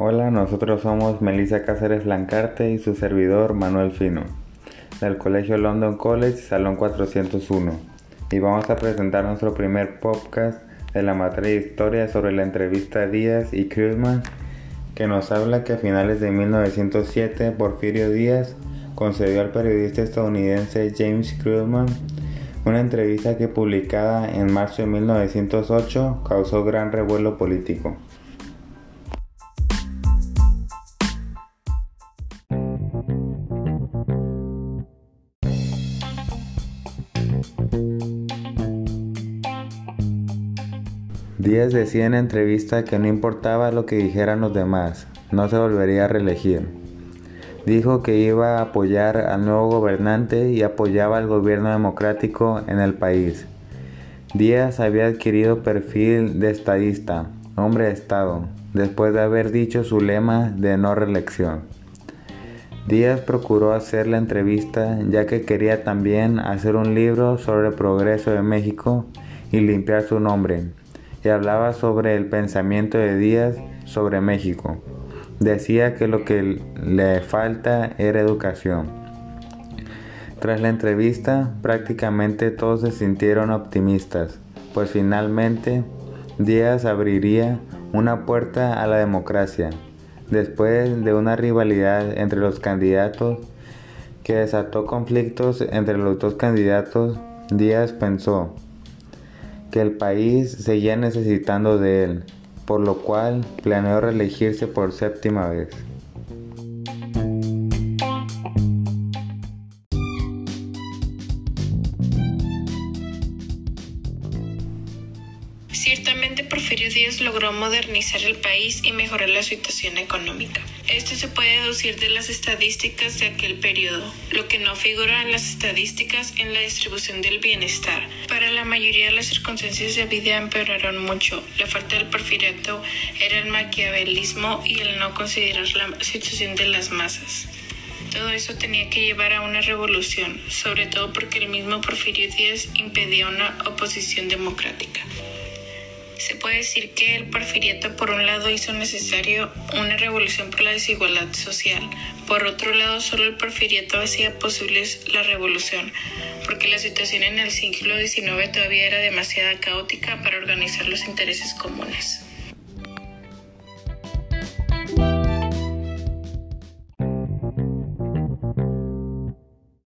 Hola, nosotros somos Melissa Cáceres Lancarte y su servidor Manuel Fino, del Colegio London College, Salón 401, y vamos a presentar nuestro primer podcast de la materia de historia sobre la entrevista Díaz y Krugman, que nos habla que a finales de 1907 Porfirio Díaz concedió al periodista estadounidense James Krugman una entrevista que publicada en marzo de 1908 causó gran revuelo político. Díaz decía en entrevista que no importaba lo que dijeran los demás, no se volvería a reelegir. Dijo que iba a apoyar al nuevo gobernante y apoyaba al gobierno democrático en el país. Díaz había adquirido perfil de estadista, hombre de Estado, después de haber dicho su lema de no reelección. Díaz procuró hacer la entrevista ya que quería también hacer un libro sobre el progreso de México y limpiar su nombre y hablaba sobre el pensamiento de Díaz sobre México. Decía que lo que le falta era educación. Tras la entrevista, prácticamente todos se sintieron optimistas, pues finalmente Díaz abriría una puerta a la democracia. Después de una rivalidad entre los candidatos que desató conflictos entre los dos candidatos, Díaz pensó, que el país seguía necesitando de él, por lo cual planeó reelegirse por séptima vez. Ciertamente Porfirio Díaz logró modernizar el país y mejorar la situación económica. Esto se puede deducir de las estadísticas de aquel periodo, lo que no figura en las estadísticas en la distribución del bienestar. Para la mayoría las circunstancias de vida empeoraron mucho. La falta del porfiriato era el maquiavelismo y el no considerar la situación de las masas. Todo eso tenía que llevar a una revolución, sobre todo porque el mismo Porfirio Díaz impedía una oposición democrática. Se puede decir que el porfiriato por un lado hizo necesario una revolución por la desigualdad social, por otro lado solo el porfiriato hacía posible la revolución, porque la situación en el siglo XIX todavía era demasiado caótica para organizar los intereses comunes.